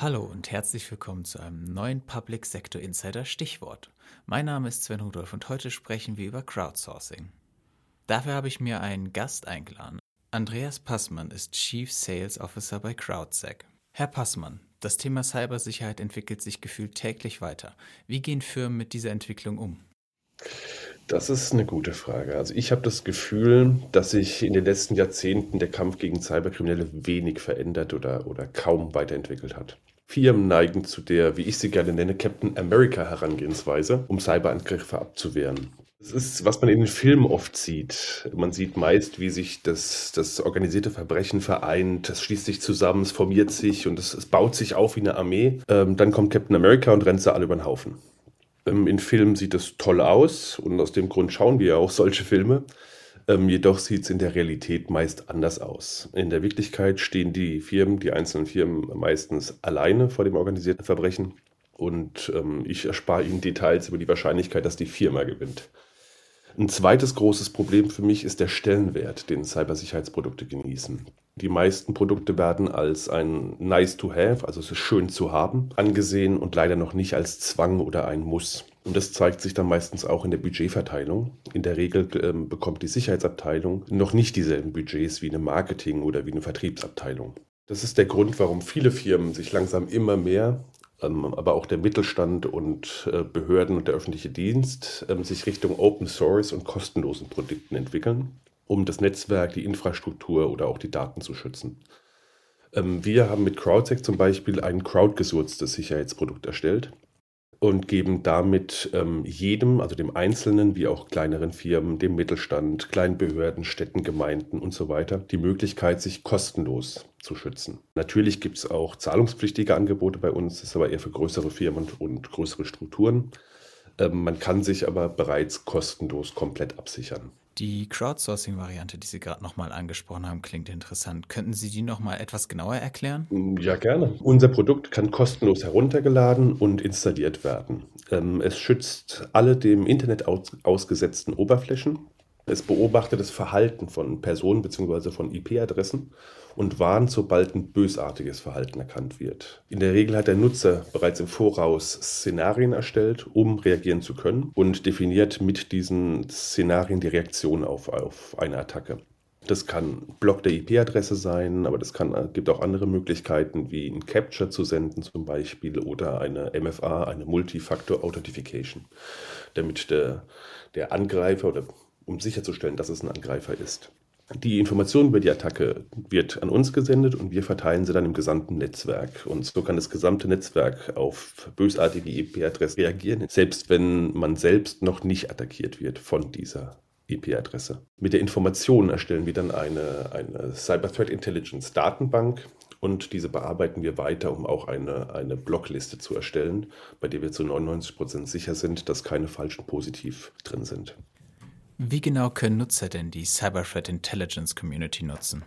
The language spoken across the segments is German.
Hallo und herzlich willkommen zu einem neuen Public Sector Insider Stichwort. Mein Name ist Sven Rudolph und heute sprechen wir über Crowdsourcing. Dafür habe ich mir einen Gast eingeladen. Andreas Passmann ist Chief Sales Officer bei CrowdSec. Herr Passmann, das Thema Cybersicherheit entwickelt sich gefühlt täglich weiter. Wie gehen Firmen mit dieser Entwicklung um? Das ist eine gute Frage. Also ich habe das Gefühl, dass sich in den letzten Jahrzehnten der Kampf gegen Cyberkriminelle wenig verändert oder, oder kaum weiterentwickelt hat. Firmen neigen zu der, wie ich sie gerne nenne, Captain America Herangehensweise, um Cyberangriffe abzuwehren. Das ist, was man in den Filmen oft sieht. Man sieht meist, wie sich das, das organisierte Verbrechen vereint, es schließt sich zusammen, es formiert sich und es, es baut sich auf wie eine Armee. Ähm, dann kommt Captain America und rennt sie alle über den Haufen. Ähm, in Filmen sieht es toll aus und aus dem Grund schauen wir ja auch solche Filme. Ähm, jedoch sieht es in der Realität meist anders aus. In der Wirklichkeit stehen die Firmen, die einzelnen Firmen meistens alleine vor dem organisierten Verbrechen und ähm, ich erspare Ihnen Details über die Wahrscheinlichkeit, dass die Firma gewinnt. Ein zweites großes Problem für mich ist der Stellenwert, den Cybersicherheitsprodukte genießen. Die meisten Produkte werden als ein Nice to have, also es ist schön zu haben, angesehen und leider noch nicht als Zwang oder ein Muss. Und das zeigt sich dann meistens auch in der Budgetverteilung. In der Regel ähm, bekommt die Sicherheitsabteilung noch nicht dieselben Budgets wie eine Marketing- oder wie eine Vertriebsabteilung. Das ist der Grund, warum viele Firmen sich langsam immer mehr ähm, aber auch der Mittelstand und äh, Behörden und der öffentliche Dienst ähm, sich Richtung Open Source und kostenlosen Produkten entwickeln, um das Netzwerk, die Infrastruktur oder auch die Daten zu schützen. Ähm, wir haben mit CrowdSec zum Beispiel ein crowdgesurztes Sicherheitsprodukt erstellt, und geben damit ähm, jedem, also dem Einzelnen wie auch kleineren Firmen, dem Mittelstand, kleinen Behörden, Städten, Gemeinden und so weiter, die Möglichkeit, sich kostenlos zu schützen. Natürlich gibt es auch zahlungspflichtige Angebote bei uns, das ist aber eher für größere Firmen und, und größere Strukturen. Ähm, man kann sich aber bereits kostenlos komplett absichern. Die Crowdsourcing-Variante, die Sie gerade nochmal angesprochen haben, klingt interessant. Könnten Sie die nochmal etwas genauer erklären? Ja, gerne. Unser Produkt kann kostenlos heruntergeladen und installiert werden. Ähm, es schützt alle dem Internet aus ausgesetzten Oberflächen. Es beobachtet das Verhalten von Personen bzw. von IP-Adressen und warnt, sobald ein bösartiges Verhalten erkannt wird. In der Regel hat der Nutzer bereits im Voraus Szenarien erstellt, um reagieren zu können und definiert mit diesen Szenarien die Reaktion auf, auf eine Attacke. Das kann Block der IP-Adresse sein, aber kann, gibt auch andere Möglichkeiten, wie ein Capture zu senden zum Beispiel oder eine MFA, eine Multifactor Authentification, damit der, der Angreifer oder um sicherzustellen, dass es ein Angreifer ist. Die Information über die Attacke wird an uns gesendet und wir verteilen sie dann im gesamten Netzwerk. Und so kann das gesamte Netzwerk auf bösartige IP-Adressen reagieren, selbst wenn man selbst noch nicht attackiert wird von dieser IP-Adresse. Mit der Information erstellen wir dann eine, eine Cyber Threat Intelligence Datenbank und diese bearbeiten wir weiter, um auch eine, eine Blockliste zu erstellen, bei der wir zu 99 Prozent sicher sind, dass keine falschen Positiv drin sind. Wie genau können Nutzer denn die Cyber Threat Intelligence Community nutzen?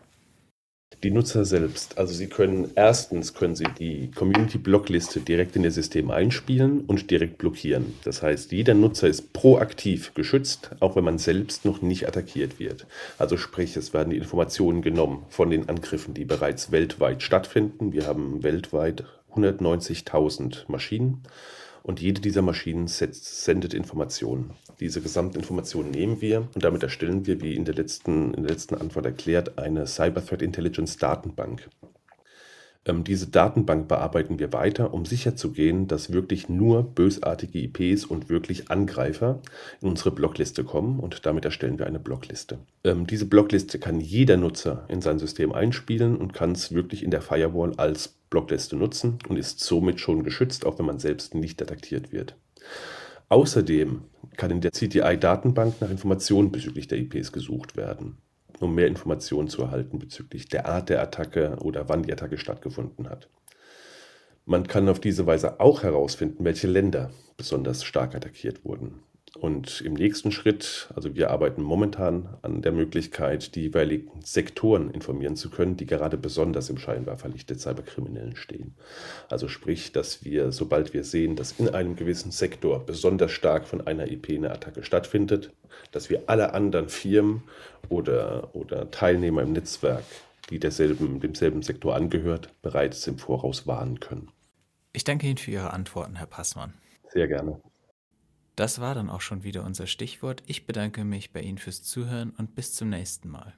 Die Nutzer selbst. Also sie können erstens können sie die Community Blockliste direkt in ihr System einspielen und direkt blockieren. Das heißt, jeder Nutzer ist proaktiv geschützt, auch wenn man selbst noch nicht attackiert wird. Also sprich, es werden die Informationen genommen von den Angriffen, die bereits weltweit stattfinden. Wir haben weltweit 190.000 Maschinen und jede dieser Maschinen sendet Informationen. Diese Gesamtinformationen nehmen wir und damit erstellen wir, wie in der letzten, in der letzten Antwort erklärt, eine Cyber Threat Intelligence Datenbank. Ähm, diese Datenbank bearbeiten wir weiter, um sicherzugehen, dass wirklich nur bösartige IPs und wirklich Angreifer in unsere Blockliste kommen und damit erstellen wir eine Blockliste. Ähm, diese Blockliste kann jeder Nutzer in sein System einspielen und kann es wirklich in der Firewall als Blockliste nutzen und ist somit schon geschützt, auch wenn man selbst nicht detektiert wird. Außerdem kann in der CTI-Datenbank nach Informationen bezüglich der IPs gesucht werden, um mehr Informationen zu erhalten bezüglich der Art der Attacke oder wann die Attacke stattgefunden hat. Man kann auf diese Weise auch herausfinden, welche Länder besonders stark attackiert wurden. Und im nächsten Schritt, also wir arbeiten momentan an der Möglichkeit, die jeweiligen Sektoren informieren zu können, die gerade besonders im Scheinwerferlicht der Cyberkriminellen stehen. Also sprich, dass wir, sobald wir sehen, dass in einem gewissen Sektor besonders stark von einer IP eine Attacke stattfindet, dass wir alle anderen Firmen oder, oder Teilnehmer im Netzwerk, die derselben, demselben Sektor angehört, bereits im Voraus warnen können. Ich danke Ihnen für Ihre Antworten, Herr Passmann. Sehr gerne. Das war dann auch schon wieder unser Stichwort. Ich bedanke mich bei Ihnen fürs Zuhören und bis zum nächsten Mal.